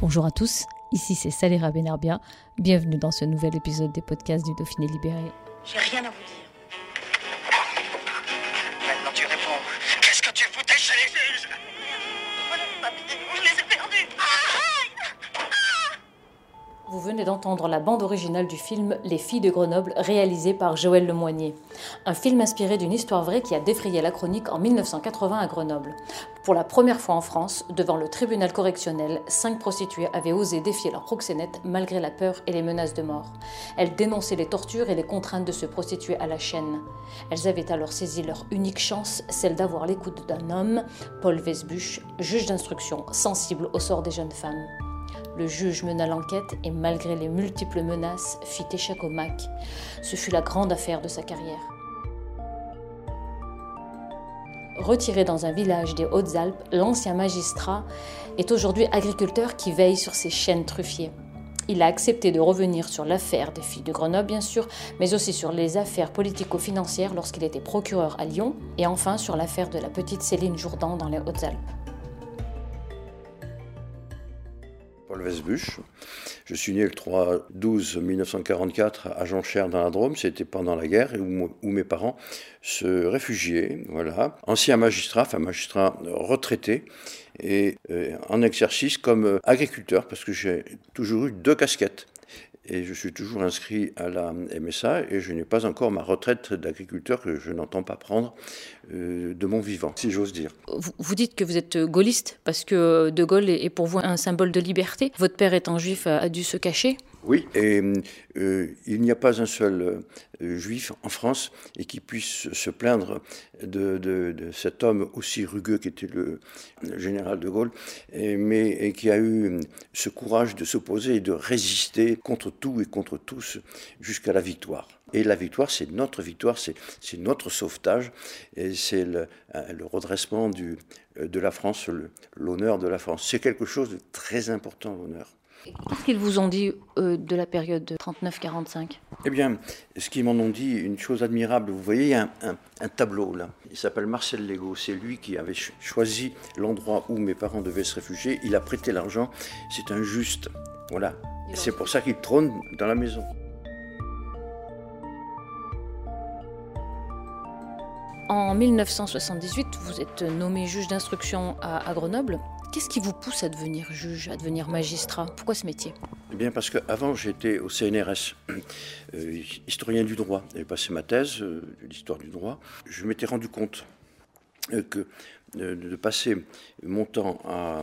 Bonjour à tous, ici c'est Salera Benerbia. Bienvenue dans ce nouvel épisode des podcasts du Dauphiné Libéré. J'ai rien à vous dire. Vous venez d'entendre la bande originale du film Les filles de Grenoble, réalisé par Joël Lemoignier. Un film inspiré d'une histoire vraie qui a défrayé la chronique en 1980 à Grenoble. Pour la première fois en France, devant le tribunal correctionnel, cinq prostituées avaient osé défier leur proxénète malgré la peur et les menaces de mort. Elles dénonçaient les tortures et les contraintes de se prostituer à la chaîne. Elles avaient alors saisi leur unique chance, celle d'avoir l'écoute d'un homme, Paul Vesbuche, juge d'instruction, sensible au sort des jeunes femmes. Le juge mena l'enquête et malgré les multiples menaces, fit échec au MAC. Ce fut la grande affaire de sa carrière. Retiré dans un village des Hautes-Alpes, l'ancien magistrat est aujourd'hui agriculteur qui veille sur ses chênes truffiers. Il a accepté de revenir sur l'affaire des filles de Grenoble, bien sûr, mais aussi sur les affaires politico-financières lorsqu'il était procureur à Lyon, et enfin sur l'affaire de la petite Céline Jourdan dans les Hautes-Alpes. Paul Vesbuche. Je suis né le 3-12-1944 à Jonchère dans la Drôme, c'était pendant la guerre, où, mes parents se réfugiaient. Voilà. Ancien magistrat, enfin magistrat retraité, et euh, en exercice comme agriculteur, parce que j'ai toujours eu deux casquettes. Et je suis toujours inscrit à la MSA et je n'ai pas encore ma retraite d'agriculteur que je n'entends pas prendre euh, de mon vivant, si j'ose dire. Vous, vous, dites que vous êtes gaulliste parce que De Gaulle est pour vous un symbole de liberté. Votre père étant juif a dû se cacher oui, et euh, il n'y a pas un seul euh, juif en France et qui puisse se plaindre de, cet homme aussi rugueux qu'était le, le, général de Gaulle, mais qui a eu ce courage de s'opposer et de résister contre tout et contre tous jusqu'à la victoire. Et la victoire, c'est notre victoire, c'est notre sauvetage, et c'est le, le, redressement de la France, l'honneur de la France. C'est quelque chose de très important, l'honneur. Qu'est-ce qu'ils vous ont dit euh, de la période de 39-45 Eh bien, ce qu'ils m'en ont dit, une chose admirable, vous voyez, il y a un, un, un tableau là, il s'appelle Marcel Lego, c'est lui qui avait choisi l'endroit où mes parents devaient se réfugier, il a prêté l'argent, c'est un juste, voilà. C'est pour ça qu'il trône dans la maison. En 1978, vous êtes nommé juge d'instruction à, à Grenoble. Qu'est-ce qui vous pousse à devenir juge, à devenir magistrat? Pourquoi ce métier? Eh bien, parce qu'avant, j'étais au CNRS, euh, historien du droit. J'avais passé ma thèse euh, d'histoire du droit. Je m'étais rendu compte euh, que de passer mon temps à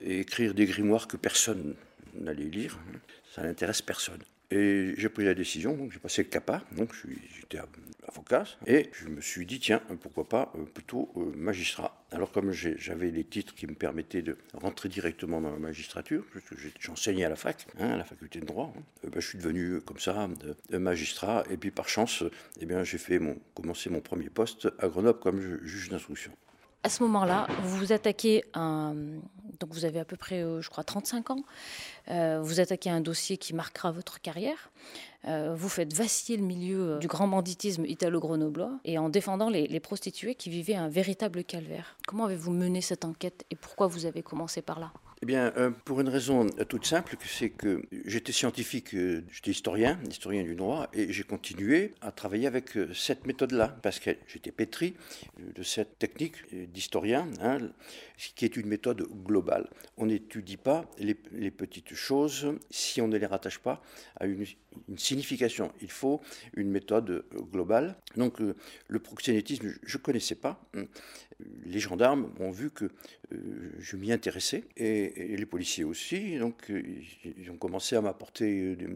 écrire des grimoires que personne n'allait lire, ça n'intéresse personne. Et j'ai pris la décision, donc j'ai passé le CAPA, donc j'étais avocat, et je me suis dit, tiens, pourquoi pas euh, plutôt euh, magistrat. Alors comme j'avais les titres qui me permettaient de rentrer directement dans la magistrature, j'enseignais à la fac, hein, à la faculté de droit, ben, je suis devenu comme ça magistrat, et puis par chance, eh bien, j'ai fait mon, commencé mon premier poste à Grenoble comme juge d'instruction. À ce moment-là, vous vous attaquez à un... Donc vous avez à peu près, euh, je crois, 35 ans. Euh, vous attaquez un dossier qui marquera votre carrière. Euh, vous faites vaciller le milieu du grand banditisme italo-grenoblois et en défendant les, prostituées qui vivaient un véritable calvaire. Comment avez-vous mené cette enquête et pourquoi vous avez commencé par là? Eh bien, euh, pour une raison toute simple, c'est que j'étais scientifique, euh, j'étais historien, historien du droit, et j'ai continué à travailler avec euh, cette méthode-là, parce que j'étais pétri de cette technique d'historien, hein, qui est une méthode globale. On n'étudie pas les, petites choses si on ne les rattache pas à une, une signification. Il faut une méthode globale. Donc, le proxénétisme, je ne connaissais pas. Les gendarmes ont vu que je m'y intéressais, et, et, les policiers aussi. Donc, ils ont commencé à m'apporter des,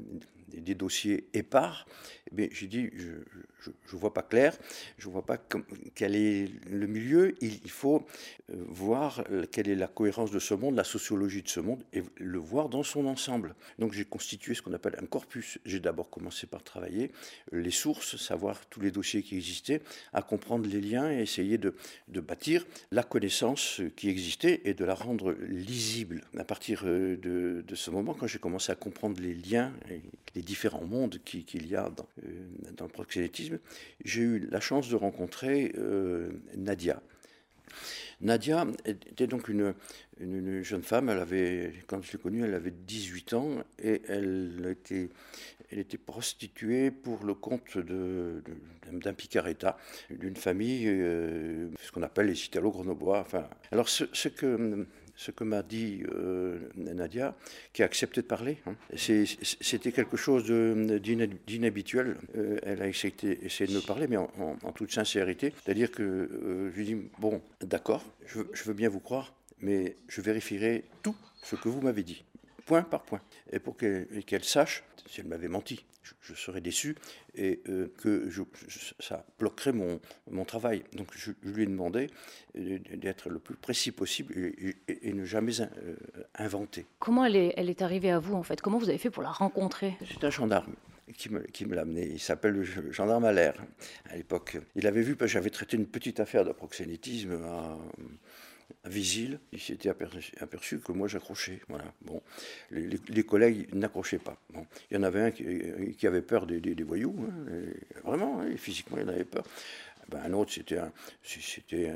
des, dossiers épars Mais j'ai dit, je ne vois pas clair, je ne vois pas quel est le milieu. Il, faut euh, voir quelle est la cohérence de ce monde, la sociologie de ce monde, et le voir dans son ensemble. Donc j'ai constitué ce qu'on appelle un corpus. J'ai d'abord commencé par travailler les sources, savoir tous les dossiers qui existaient, à comprendre les liens et essayer de, bâtir la connaissance qui existait et de la rendre lisible. À partir euh, de, de ce moment, quand j'ai commencé à comprendre les liens les différents mondes qu'il y a dans, euh, dans, le proxénétisme, j'ai eu la chance de rencontrer euh, Nadia. Nadia était donc une, une, jeune femme, elle avait, quand je l'ai connue, elle avait 18 ans et elle était, prostituée pour le compte d'un de, picaretta, d'une famille, euh, ce qu'on appelle les italo-grenoblois. Enfin, alors ce que ce que m'a dit euh, Nadia, qui a accepté de parler. Hein. C'était quelque chose d'inhabituel. Euh, elle a essayé, de me parler, mais en, toute sincérité. C'est-à-dire que euh, je lui dis, bon, d'accord, je veux bien vous croire, mais je vérifierai tout ce que vous m'avez dit point par point, et pour qu'elle sache, si elle m'avait menti, je, serais déçu et euh, que je, ça bloquerait mon, mon travail. Donc je, lui ai demandé d'être le plus précis possible et, ne jamais euh, inventer. Comment elle est, elle est arrivée à vous en fait? Comment vous avez fait pour la rencontrer? C'est un gendarme qui me, qui me l'a amené. Il s'appelle le gendarme à l'air à l'époque. Il avait vu, parce que j'avais traité une petite affaire de proxénétisme à à Visil, il s'était aperçu, que moi j'accrochais. Voilà. Bon, les, collègues n'accrochaient pas. Bon. Il y en avait un qui, avait peur des, voyous, hein, vraiment, hein, physiquement il en avait peur. Ben, un autre, c'était un, c'était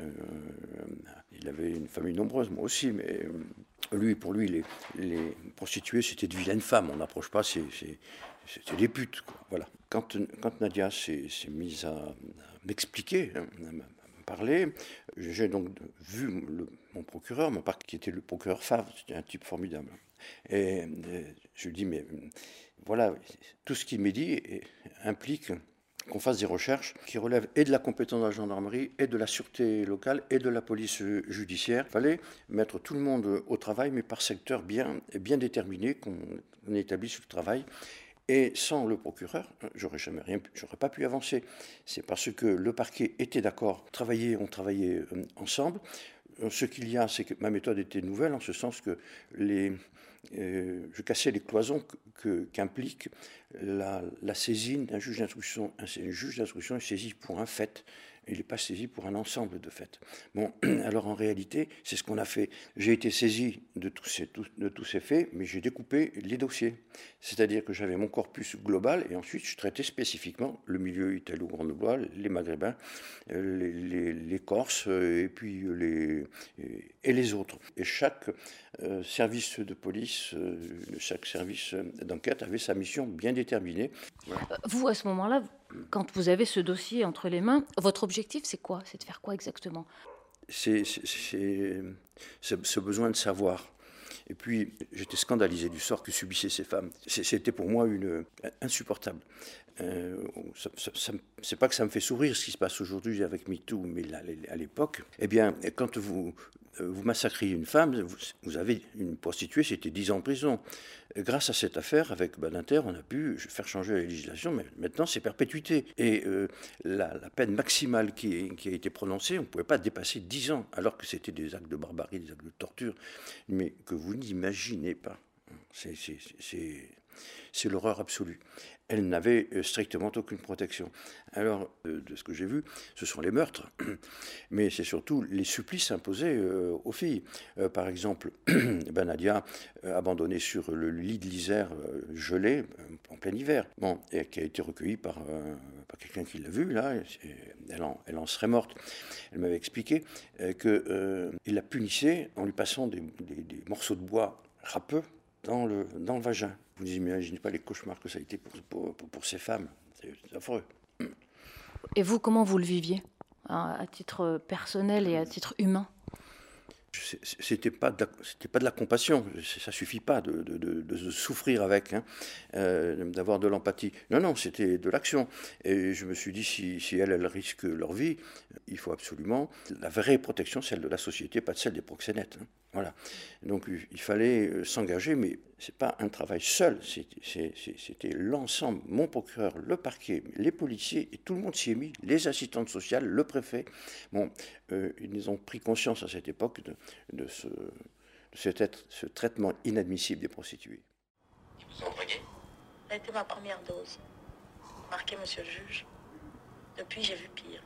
il avait une famille nombreuse, moi aussi, mais euh, lui, pour lui, les, prostituées, c'était de vilaines femmes. On n'approche pas, c'était des putes. Voilà. Quand, quand Nadia s'est mise à, m'expliquer, hein, parler. J'ai donc vu mon procureur, mon qui était le procureur Favre, c'était un type formidable. Et, je lui dis, mais voilà, tout ce qu'il m'a dit implique qu'on fasse des recherches qui relèvent et de la compétence de la gendarmerie, et de la sûreté locale, et de la police judiciaire. Il fallait mettre tout le monde au travail, mais par secteur bien, bien déterminé, qu'on établisse le travail. Et sans le procureur, j'aurais jamais rien, j'aurais pas pu avancer. C'est parce que le parquet était d'accord, travailler, on travaillait euh, ensemble. Euh, ce qu'il y a, c'est que ma méthode était nouvelle en ce sens que les, euh, je cassais les cloisons qu'implique la, la, saisine d'un juge d'instruction. Un, un juge d'instruction est saisi pour un fait il n'est pas saisi pour un ensemble de faits. Bon, alors en réalité, c'est ce qu'on a fait. J'ai été saisi de tous ces, faits, mais j'ai découpé les dossiers. C'est-à-dire que j'avais mon corpus global et ensuite je traitais spécifiquement le milieu italo-grenoblois, les maghrébins, euh, les, les, Corses euh, et puis les, et les autres. Et chaque euh, service de police, chaque service d'enquête avait sa mission bien déterminée. Vous, à ce moment-là, quand vous avez ce dossier entre les mains, votre objectif, c'est quoi? C'est de faire quoi exactement? C'est ce besoin de savoir. Et puis, j'étais scandalisé du sort que subissaient ces femmes. C'était pour moi une, insupportable. Euh, c'est pas que ça me fait sourire ce qui se passe aujourd'hui avec MeToo, mais à l'époque, eh bien, quand vous, euh, vous massacrez une femme, vous, avez une prostituée, c'était 10 ans de prison. Grâce à cette affaire, avec Badinter, on a pu faire changer la législation, mais maintenant c'est perpétuité. Et euh, la, peine maximale qui, qui, a été prononcée, on ne pouvait pas dépasser 10 ans, alors que c'était des actes de barbarie, des actes de torture, mais que vous n'imaginez pas. C'est l'horreur absolue elle n'avait euh, strictement aucune protection. Alors, euh, de ce que j'ai vu, ce sont les meurtres, mais c'est surtout les supplices imposés euh, aux filles. par exemple, Banadia, abandonnée sur le lit de l'Isère gelé en plein hiver, qui a été recueillie par, par quelqu'un qui l'a vue, là, elle en, serait morte. Elle m'avait expliqué qu'il la punissait en lui passant des, des morceaux de bois râpeux dans le, dans le vagin. Vous n'imaginez pas les cauchemars que ça a été pour, pour, pour, ces femmes. C'est affreux. Et vous, comment vous le viviez, à titre personnel et à titre humain? C'était pas c'était pas de la compassion ça suffit pas de, de, de, souffrir avec hein, euh, d'avoir de l'empathie non non c'était de l'action et je me suis dit si, si elles, elles risquent leur vie il faut absolument la vraie protection celle de la société pas celle des proxénètes hein. voilà donc il fallait euh, s'engager mais c'est pas un travail seul c'était l'ensemble mon procureur le parquet les policiers et tout le monde s'y est mis les assistantes sociales le préfet bon euh, ils ont pris conscience à cette époque de, de ce, ce, traitement inadmissible des prostituées. Ils vous ont drogué Ça a été ma première dose. Marqué, monsieur le juge. Depuis, j'ai vu pire.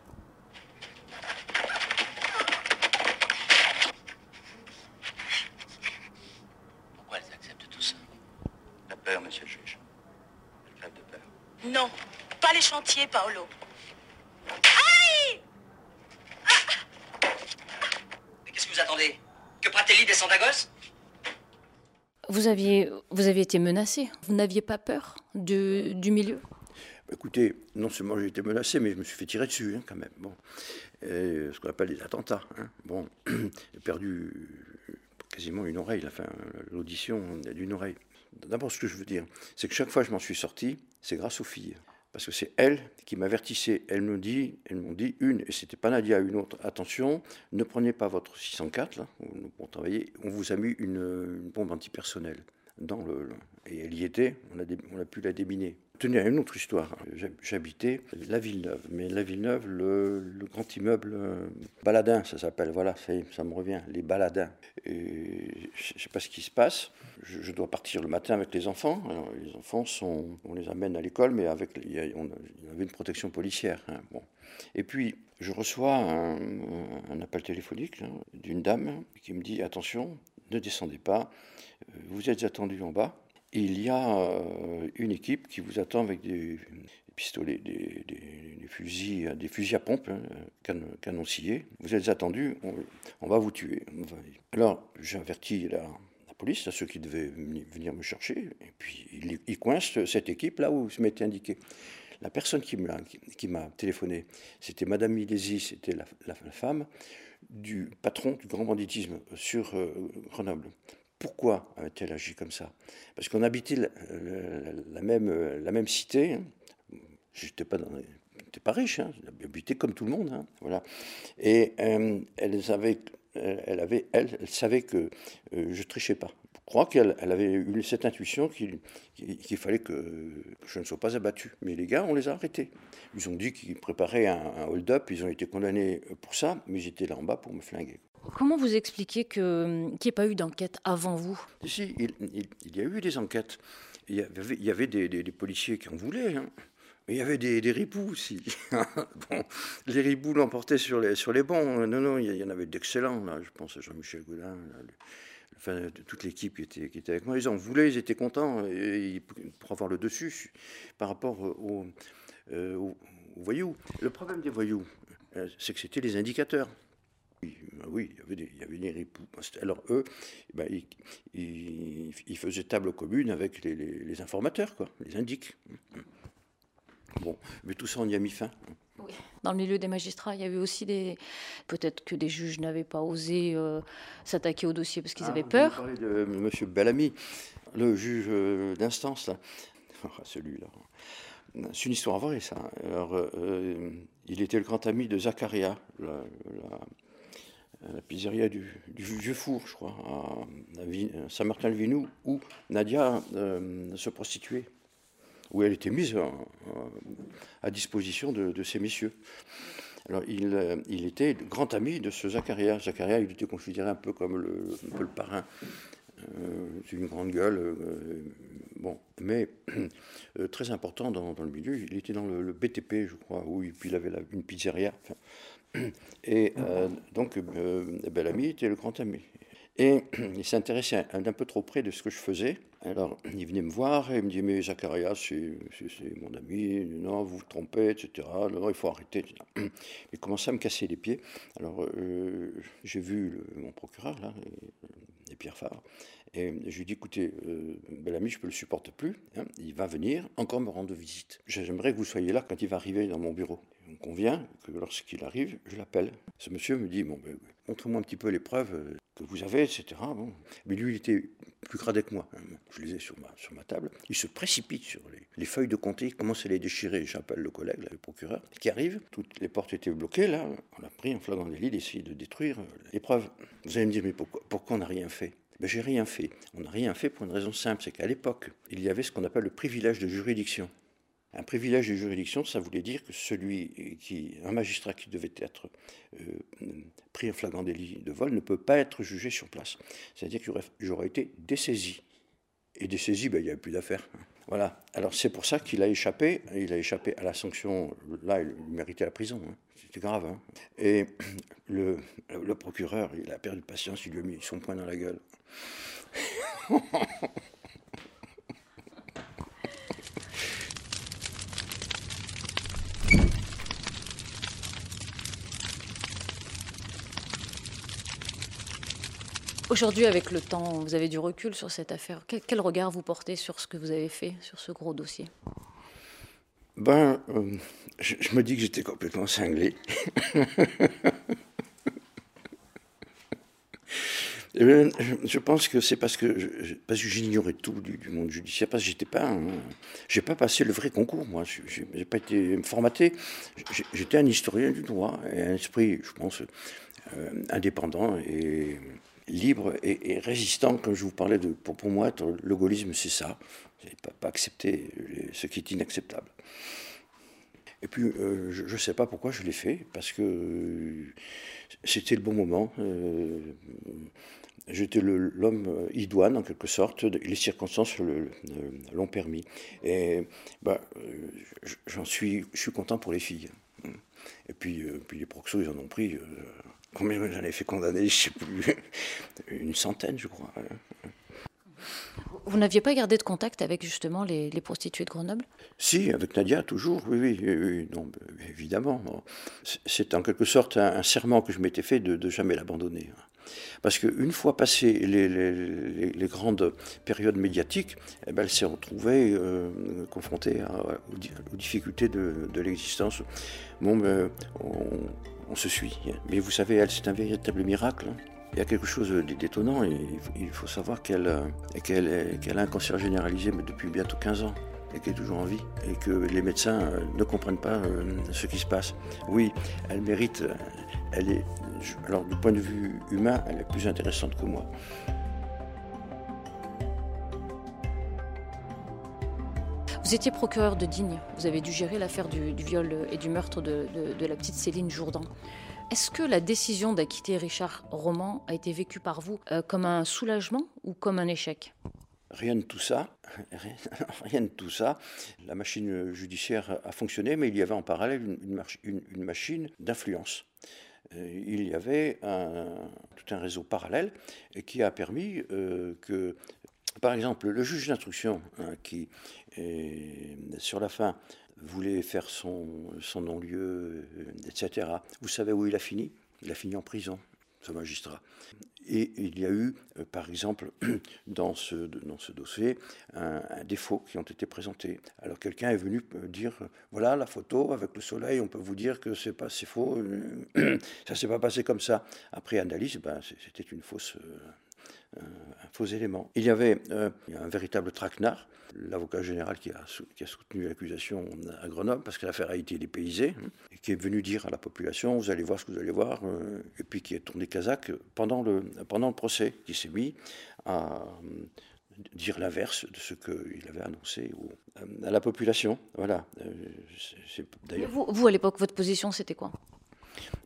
Pourquoi elles acceptent tout ça La peur, monsieur le juge. Elles crèvent de peur. Non, pas les chantiers, Paolo. Que Pratelli descende à gosse vous aviez, vous aviez été menacé. Vous n'aviez pas peur du milieu? Écoutez, non seulement j'ai été menacé, mais je me suis fait tirer dessus hein, quand même. Bon. ce qu'on appelle des attentats. Hein. Bon, j'ai perdu quasiment une oreille, enfin l'audition d'une oreille. D'abord, ce que je veux dire, c'est que chaque fois que je m'en suis sorti, c'est grâce aux filles parce que c'est elle qui m'avertissait. Elle me dit, elles m'ont dit une, et c'était pas Nadia, une autre. Attention, ne prenez pas votre 604 là, pour travailler. On vous a mis une, une bombe antipersonnelle dans le, et elle y était. On a pu la déminer tenez à une autre histoire. J'habitais la Villeneuve, mais la Villeneuve, le, grand immeuble euh, Baladin, ça s'appelle, voilà, ça, me revient, les Baladins. Et je ne sais pas ce qui se passe. Je, dois partir le matin avec les enfants. les enfants, sont, on les amène à l'école, mais avec, il y, avait une protection policière. Hein, bon. Et puis, je reçois un, appel téléphonique d'une dame qui me dit attention, ne descendez pas, euh, vous êtes attendu en bas il y a euh, une équipe qui vous attend avec des, pistolets, des, fusils, des fusils à pompe, hein, canoncillés. Vous êtes attendu, on, va vous tuer. Alors, j'avertis la, la, police, à ceux qui devaient venir me chercher, et puis ils, coincent cette équipe là où je m'étais indiqué. La personne qui m'a téléphoné, c'était Madame Milési, c'était la, femme du patron du grand banditisme sur euh, Grenoble. Pourquoi a-t-elle agi comme ça? Parce qu'on habitait la, même, la même cité. Hein. Je n'étais pas, pas riche, hein. j'habitais comme tout le monde. Hein. Voilà. Et euh, elle, avait, elle, avait, elle, elle savait que euh, je ne trichais pas. Je crois qu'elle elle avait eu cette intuition qu'il fallait que je ne sois pas abattu. Mais les gars, on les a arrêtés. Ils ont dit qu'ils préparaient un, un hold-up, ils ont été condamnés pour ça, mais j'étais là en bas pour me flinguer. Comment vous expliquez qu'il n'y ait pas eu d'enquête avant vous? Si, il, y a eu des enquêtes. Il y avait, des, policiers qui en voulaient. Hein. Mais il y avait des, des ripoux aussi. bon, les ripoux l'emportaient sur les, sur les bons. Non, non, il y en avait d'excellents. Je pense à Jean-Michel enfin, toute l'équipe qui était, qui était avec moi. Ils en voulaient, ils étaient contents pour avoir le dessus par rapport aux, euh, voyous. Le problème des voyous, euh, c'est que c'était les indicateurs. Oui, il y avait des, il y avait des ripoux. Alors eux, ben, ils, ils, faisaient table commune avec les, les, informateurs, quoi, les indiques. Bon, mais tout ça, on y a mis fin. Oui. Dans le milieu des magistrats, il y avait aussi des. Peut-être que des juges n'avaient pas osé euh, s'attaquer au dossier parce qu'ils ah, avaient peur. Vous de M. Bellamy, le juge euh, d'instance, là. celui-là. C'est une histoire vraie, ça. Alors, euh, il était le grand ami de Zacharia, la, la pizzeria du, Vieux Four, je crois, à, Saint-Martin-le-Vinou, où Nadia euh, se prostituait, où elle était mise à, disposition de, ces messieurs. Alors, il, euh, était grand ami de ce Zacharia. Zacharia, il était considéré un peu comme le, le parrain euh, une grande gueule, bon, mais très important dans, le milieu. Il était dans le, BTP, je crois, où puis il avait une pizzeria. Et euh, donc, euh, Bellamy était le grand ami. Et il s'intéressait un, peu trop près de ce que je faisais. Alors, il venait me voir et il me dit Mais Zacharias, c'est mon ami, non, vous vous trompez, etc. Non, il faut arrêter. Il commençait à me casser les pieds. Alors, euh, j'ai vu mon procureur, là, et, Pierre Favre, et je lui dit Écoutez, euh, Bellamy, je ne le supporte plus. Hein. il va venir encore me rendre visite. J'aimerais que vous soyez là quand il va arriver dans mon bureau. on convient que lorsqu'il arrive, je l'appelle. Ce monsieur me dit, bon, ben, montre-moi un petit peu les preuves euh, que vous avez, etc. Bon. Mais lui, il était plus gradé que moi. Hein. Je les ai sur ma, table. Il se précipite sur les, feuilles de comté, il commence à les déchirer. J'appelle le collègue, le procureur, qui arrive. Toutes les portes étaient bloquées, là. On a pris un flagrant délit d'essayer de détruire euh, les preuves. Vous allez me dire, mais pourquoi on n'a rien fait? Ben, J'ai rien fait. On n'a rien fait pour une raison simple, c'est qu'à l'époque, il y avait ce qu'on appelle le privilège de juridiction. Un privilège de juridiction, ça voulait dire que celui qui, un magistrat qui devait être euh, pris en flagrant délit de vol ne peut pas être jugé sur place. C'est-à-dire que j'aurais été dessaisi. Et dessaisi, ben, il n'y avait plus d'affaires. Voilà. Alors c'est pour ça qu'il a échappé. Il a échappé à la sanction. Là, il méritait la prison. Hein. C'était grave. Hein. Et le, le procureur, il a perdu patience. Il lui a mis son poing dans la gueule. Aujourd'hui, avec le temps, vous avez du recul sur cette affaire. Quel, regard vous portez sur ce que vous avez fait, sur ce gros dossier? Ben, euh, je, me dis que j'étais complètement cinglé. Eh je pense que c'est parce que j'ignorais tout du, monde judiciaire, parce que j'étais pas, j'ai pas passé le vrai concours, moi. J'ai pas été formaté. J'étais un historien du droit et un esprit, je pense, euh, indépendant et libre et, résistant, comme je vous parlais de. Pour, pour moi, le gaullisme, c'est ça. Pas, pas accepter ce qui est inacceptable. Et puis, euh, je ne sais pas pourquoi je l'ai fait, parce que c'était le bon moment. Euh, j'étais l'homme idoine, en quelque sorte. Les circonstances l'ont permis. Et bah, j'en suis, je suis content pour les filles. Et puis, puis les proxos, ils en ont pris. Combien j'en ai fait condamner Je ne sais plus. Une centaine, je crois. Vous n'aviez pas gardé de contact avec justement les, prostituées de Grenoble? Si, avec Nadia, toujours, oui, oui, non, évidemment. C'est en quelque sorte un, serment que je m'étais fait de, de jamais l'abandonner. Parce qu'une fois passées les, grandes périodes médiatiques, eh ben, elle s'est retrouvée euh, confrontée aux, difficultés de, l'existence. Bon, ben, on, se suit. Mais vous savez, elle, c'est un véritable miracle. Il y a quelque chose d'étonnant il faut savoir qu'elle a un cancer généralisé depuis bientôt 15 ans et qu'elle est toujours en vie et que les médecins euh, ne comprennent pas euh, ce qui se passe. Oui, elle mérite, elle est, alors du point de vue humain, elle est plus intéressante que moi. Vous étiez procureur de Digne, vous avez dû gérer l'affaire du, viol et du meurtre de, la petite Céline Jourdan. Est-ce que la décision d'acquitter Richard Roman a été vécue par vous euh, comme un soulagement ou comme un échec? Rien de tout ça. Rien, de tout ça. La machine judiciaire a fonctionné, mais il y avait en parallèle une, machine d'influence. Euh, il y avait tout un réseau parallèle qui a permis euh, que, par exemple, le juge d'instruction, hein, qui, sur la fin, voulait faire son, son non-lieu, euh, etc. Vous savez où il a fini? Il a fini en prison, ce magistrat. Et il y a eu, euh, par exemple, dans ce, dans ce dossier, un, défaut qui ont été présentés. Alors quelqu'un est venu euh, dire, voilà la photo avec le soleil, on peut vous dire que c'est pas c'est faux, ça s'est pas passé comme ça. Après analyse, ben, c'était une fausse, un faux élément. Il y avait un véritable traquenard l'avocat général qui a, soutenu l'accusation à Grenoble, parce que l'affaire a été dépaysée, et qui est venu dire à la population, vous allez voir ce que vous allez voir, euh, et puis qui est tourné kazakh pendant le, pendant le procès, qui s'est mis à euh, dire l'inverse de ce qu'il avait annoncé à la population. Voilà. Euh. Vous, vous, à l'époque, votre position, c'était quoi?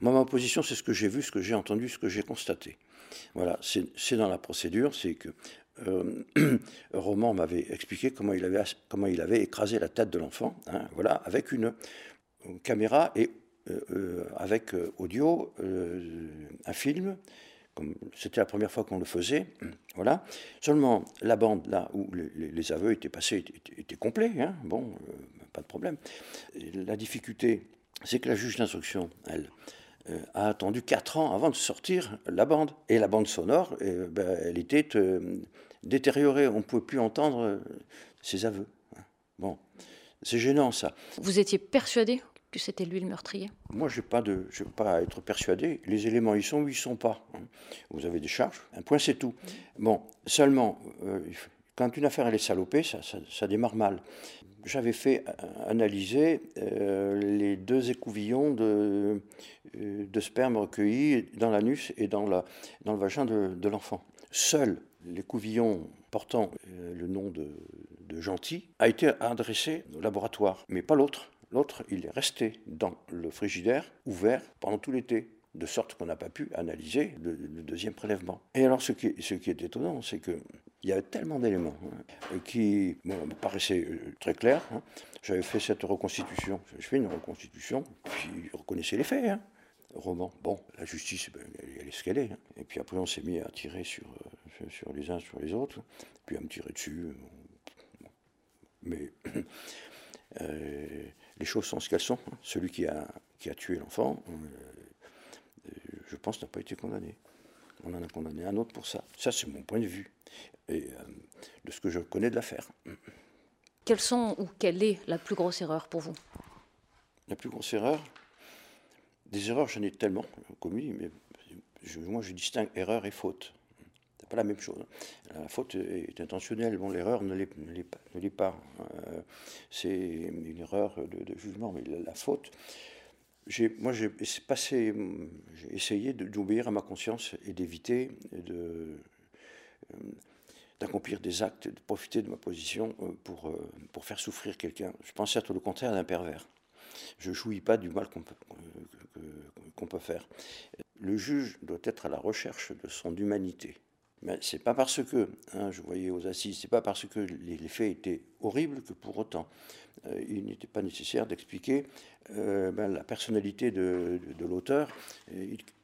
Moi, ma position, c'est ce que j'ai vu, ce que j'ai entendu, ce que j'ai constaté. Voilà, c'est dans la procédure, c'est que euh, Roman m'avait expliqué comment il avait, comment il avait écrasé la tête de l'enfant, hein, voilà, avec une, caméra et euh, euh, avec audio, un film. C'était la première fois qu'on le faisait, voilà. Seulement la bande là où les, aveux étaient passés était, complet, hein, bon, pas de problème. la difficulté, c'est que la juge d'instruction, elle, a attendu 4 ans avant de sortir la bande. Et la bande sonore, ben, elle était détérioré, on ne pouvait plus entendre euh, ses aveux. Bon, c'est gênant ça. Vous étiez persuadé que c'était lui le meurtrier? Moi, je n'ai pas, de, pas à être persuadé. Les éléments, ils sont ou ils ne sont pas. Hein. Vous avez des charges, un point, c'est tout. Bon, seulement, euh, quand une affaire elle est salopée, ça, ça, démarre mal. J'avais fait analyser euh, les deux écouvillons de, euh, de sperme recueillis dans l'anus et dans, la, dans le vagin de, l'enfant. Seul l'écouvillon portant le nom de Gentil a été adressé au laboratoire, mais pas l'autre. L'autre, il est resté dans le frigidaire, ouvert pendant tout l'été, de sorte qu'on n'a pas pu analyser le, deuxième prélèvement. Et alors, ce qui, est étonnant, c'est qu'il y a tellement d'éléments hein, qui me paraissaient euh, très clairs. Hein. J'avais fait cette reconstitution, je fais une reconstitution, puis reconnaissez les faits. Hein. Roman. Bon, la justice, ben, elle, est ce qu'elle est. Et puis après, on s'est mis à tirer sur, euh, sur les uns sur les autres, puis à me tirer dessus. Mais euh, les choses sont ce qu'elles sont. Celui qui a, qui a tué l'enfant, je pense, n'a pas été condamné. On en a condamné un autre pour ça. Ça, c'est mon point de vue et de ce que je connais de l'affaire. Quelles sont ou quelle est la plus grosse erreur pour vous? La plus grosse erreur? Des erreurs, j'en ai tellement commis, mais moi, je distingue erreur et faute pas la même chose. La faute est intentionnelle, bon, l'erreur ne l'est pas. Euh, c'est une erreur de, jugement, mais la, faute, moi j'ai essayé d'obéir à ma conscience et d'éviter euh, d'accomplir des actes, de profiter de ma position euh, pour, pour faire souffrir quelqu'un. Je pense être le contraire d'un pervers. Je ne jouis pas du mal qu'on peut, qu'on peut faire. Le juge doit être à la recherche de son humanité. Mais c'est pas parce que, hein, je voyais aux assises, c'est pas parce que les, faits étaient horribles que pour autant euh, il n'était pas nécessaire d'expliquer euh, ben, la personnalité de, l'auteur.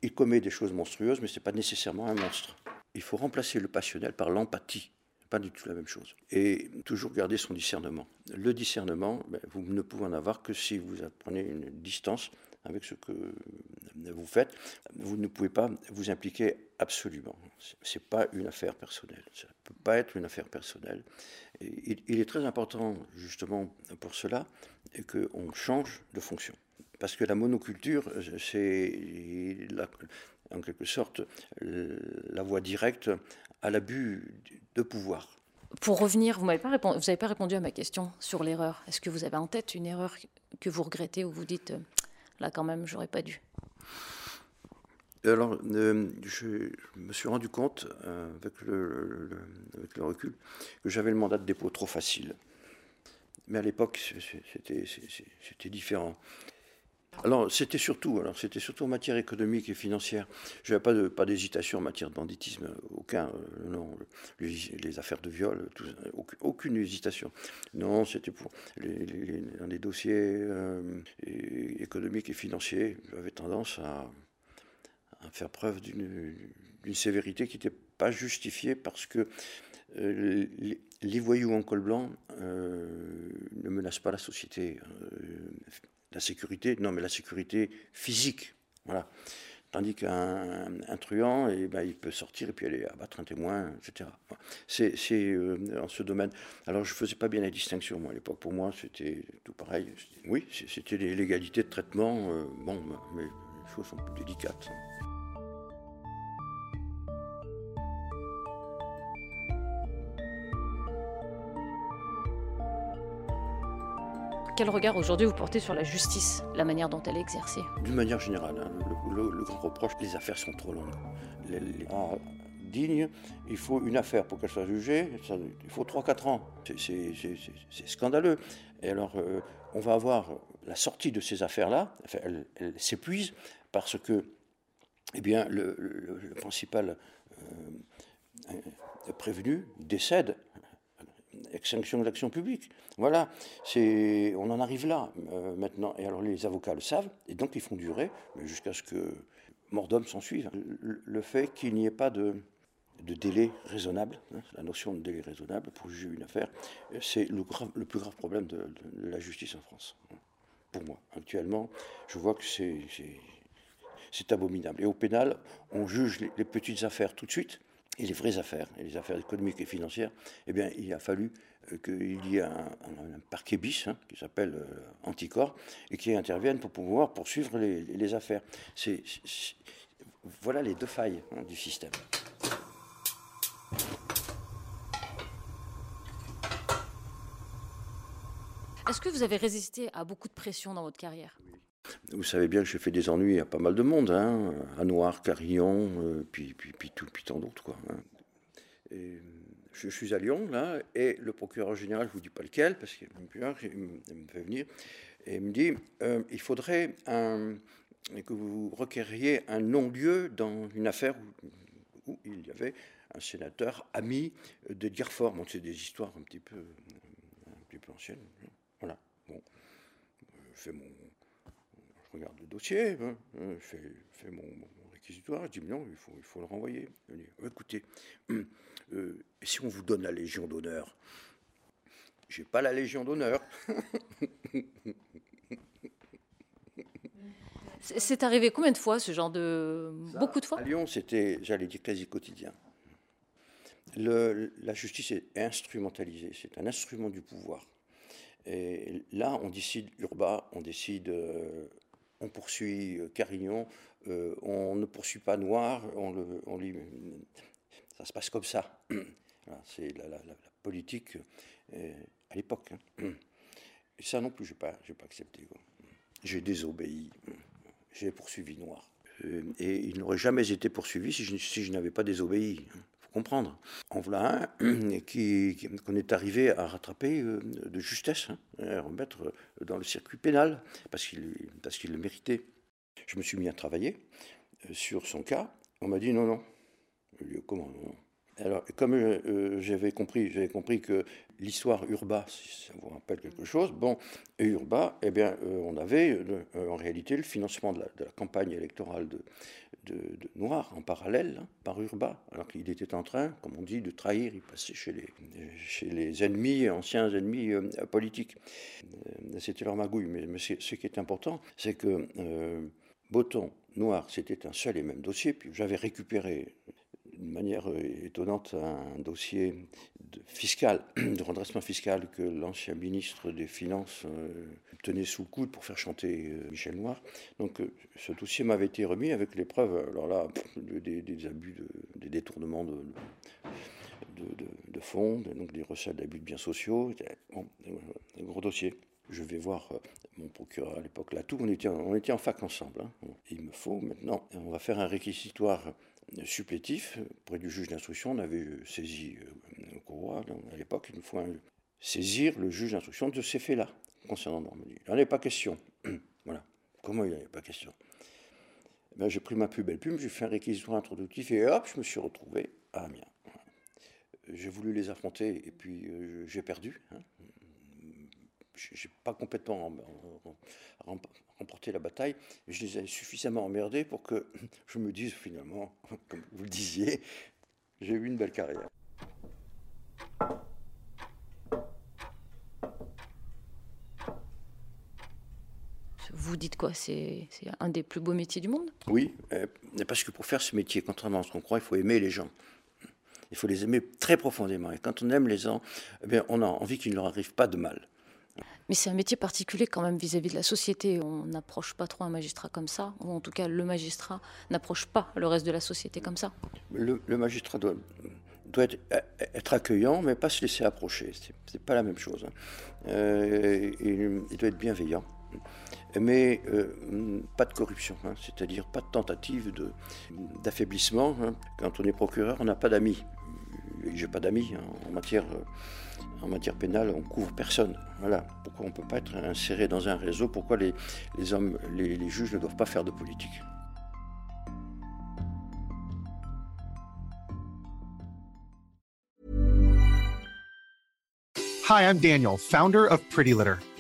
Il, commet des choses monstrueuses, mais c'est pas nécessairement un monstre. Il faut remplacer le passionnel par l'empathie. Pas du tout la même chose. Et toujours garder son discernement. Le discernement, ben, vous ne pouvez en avoir que si vous prenez une distance avec ce que vous faites. Vous ne pouvez pas vous impliquer absolument. Ce n'est pas une affaire personnelle. Ça ne peut pas être une affaire personnelle. il, est très important, justement, pour cela, qu'on change de fonction. Parce que la monoculture, c'est en quelque sorte la voie directe à l'abus de pouvoir. Pour revenir, vous n'avez pas, répondu, à ma question sur l'erreur. Est-ce que vous avez en tête une erreur que vous regrettez ou vous dites Là, quand même, j'aurais pas dû. Alors, euh, je me suis rendu compte, euh, avec, le, recul, que j'avais le mandat de dépôt trop facile. Mais à l'époque, c'était différent. Alors, c'était surtout, alors c'était surtout en matière économique et financière. Je n'avais pas d'hésitation en matière de banditisme, aucun, euh, non, les, affaires de viol, aucune, hésitation. Non, c'était pour les dossiers euh, économiques et financiers, j'avais tendance à, faire preuve d'une, sévérité qui n'était pas justifiée parce que euh, les, voyous en col blanc ne menacent pas la société la sécurité, non, mais la sécurité physique. Voilà. Tandis qu'un truand, eh ben, il peut sortir et puis aller abattre un témoin, etc. C'est euh, en ce domaine. Alors, je ne faisais pas bien la distinction, moi, à l'époque. Pour moi, c'était tout pareil. Oui, c'était l'égalité de traitement. Euh, bon, mais les choses sont plus délicates. Quel regard aujourd'hui vous portez sur la justice, la manière dont elle est exercée? D'une manière générale, hein, le, grand reproche, les affaires sont trop longues. Les, ah, digne, il faut une affaire pour qu'elle soit jugée, il faut 3-4 ans. C'est scandaleux. Et alors, euh, on va avoir la sortie de ces affaires-là, elle, s'épuise parce que, eh bien, le, principal euh, prévenu décède extinction de l'action publique. Voilà, c'est, on en arrive là euh, maintenant. Et alors les avocats le savent, et donc ils font durer, jusqu'à ce que mort d'homme s'en suive. Le, fait qu'il n'y ait pas de, délai raisonnable, hein, la notion de délai raisonnable pour juger une affaire, c'est le, plus grave problème de, la justice en France. Pour moi, actuellement, je vois que c'est, abominable. Et au pénal, on juge les petites affaires tout de suite, et les vraies affaires, et les affaires économiques et financières, eh bien, il a fallu qu'il y a un, parquet bis hein, qui s'appelle Anticorps et qui interviennent pour pouvoir poursuivre les, affaires. C'est, voilà les deux failles hein, du système. Est-ce que vous avez résisté à beaucoup de pression dans votre carrière? Vous savez bien que j'ai fait des ennuis à pas mal de monde, hein, à Noir, Carillon, euh, puis, puis, puis, tout, puis tant d'autres. Quoi, hein. je suis à Lyon, là, et le procureur général, je ne vous dis pas lequel, parce qu'il me fait venir, et il me dit euh, il faudrait un, que vous requériez un non-lieu dans une affaire où, il y avait un sénateur ami de Dirfort. Bon, c'est des histoires un petit peu, un petit peu anciennes. Voilà. Bon, je fais mon, regarde le dossier, hein, hein, je fais, mon, réquisitoire, je dis non, il faut, il faut le renvoyer. Dit, écoutez, euh, si on vous donne la Légion d'honneur, j'ai pas la Légion d'honneur. C'est arrivé combien de fois ce genre de beaucoup de fois? À Lyon, c'était, j'allais dire quasi quotidien. Le, la justice est instrumentalisée, c'est un instrument du pouvoir. Et là, on décide Urba, on décide, euh, on poursuit euh, Carignon, euh, on ne poursuit pas Noir, on, le, ça se passe comme ça. c'est la, politique à l'époque. Hein. Ça non plus, je n'ai pas, accepté. J'ai désobéi, j'ai poursuivi Noir. Et il n'aurait jamais été poursuivi si si je n'avais pas désobéi. Comprendre. En voilà un qui, qu'on est arrivé à rattraper euh, de justesse, hein, à remettre dans le circuit pénal, parce qu'il, parce qu'il le méritait. Je me suis mis à travailler euh, sur son cas. On m'a dit non, non. Comment alors, comme euh, euh, j'avais compris, j'avais compris que l'histoire Urba, si ça vous rappelle quelque chose, bon, et Urba, eh bien, euh, on avait en réalité le financement de la, campagne électorale de, de, Noir en parallèle hein, par Urba, alors qu'il était en train, comme on dit, de trahir, il passait chez les, chez les ennemis, anciens ennemis politiques. C'était leur magouille, mais, ce qui est important, c'est que Boton, Noir, c'était un seul et même dossier, puis j'avais récupéré d'une manière euh, étonnante un dossier fiscal, de redressement fiscal que l'ancien ministre des Finances euh, tenait sous coude pour faire chanter euh, Michel Noir. Donc ce dossier m'avait été remis avec les preuves, alors là, des, abus, des détournements de, de, fonds, donc des recettes d'abus de biens sociaux. Bon, un gros dossier. Je vais voir mon procureur à l'époque, là, tout, on était, on était en fac ensemble. Hein. Il me faut maintenant, on va faire un réquisitoire supplétif près du juge d'instruction. On avait saisi euh, courroie à l'époque. Il nous faut saisir le juge d'instruction de ces faits-là concernant Normandie. Il n'en est pas question. voilà. Comment il n'en est pas question? Ben, J'ai pris ma plus belle plume, j'ai fait un réquisitoire introductif et hop, je me suis retrouvé à Amiens. J'ai voulu les affronter et puis euh, j'ai perdu. Hein je n'ai pas complètement remporté la bataille, je les ai suffisamment emmerdés pour que je me dise finalement, comme vous le disiez, j'ai eu une belle carrière. Vous dites quoi? C'est un des plus beaux métiers du monde? Oui, euh, parce que pour faire ce métier, contrairement à ce qu'on croit, il faut aimer les gens. Il faut les aimer très profondément. Et quand on aime les gens, eh on a envie qu'il ne leur arrive pas de mal. Mais c'est un métier particulier quand même vis-à-vis de la société. On n'approche pas trop un magistrat comme ça, ou en tout cas le magistrat n'approche pas le reste de la société comme ça. Le, magistrat doit, être, accueillant, mais pas se laisser approcher. C'est pas la même chose. Hein. Euh, il, doit être bienveillant, mais euh, pas de corruption, hein. c'est-à-dire pas de tentative d'affaiblissement. Hein. Quand on est procureur, on n'a pas d'amis. J'ai pas d'amis en matière. Euh, en matière pénale, on couvre personne. Voilà. Pourquoi on ne peut pas être inséré dans un réseau? Pourquoi les, les hommes, les juges ne doivent pas faire de politique? Hi, I'm Daniel, founder of Pretty Litter.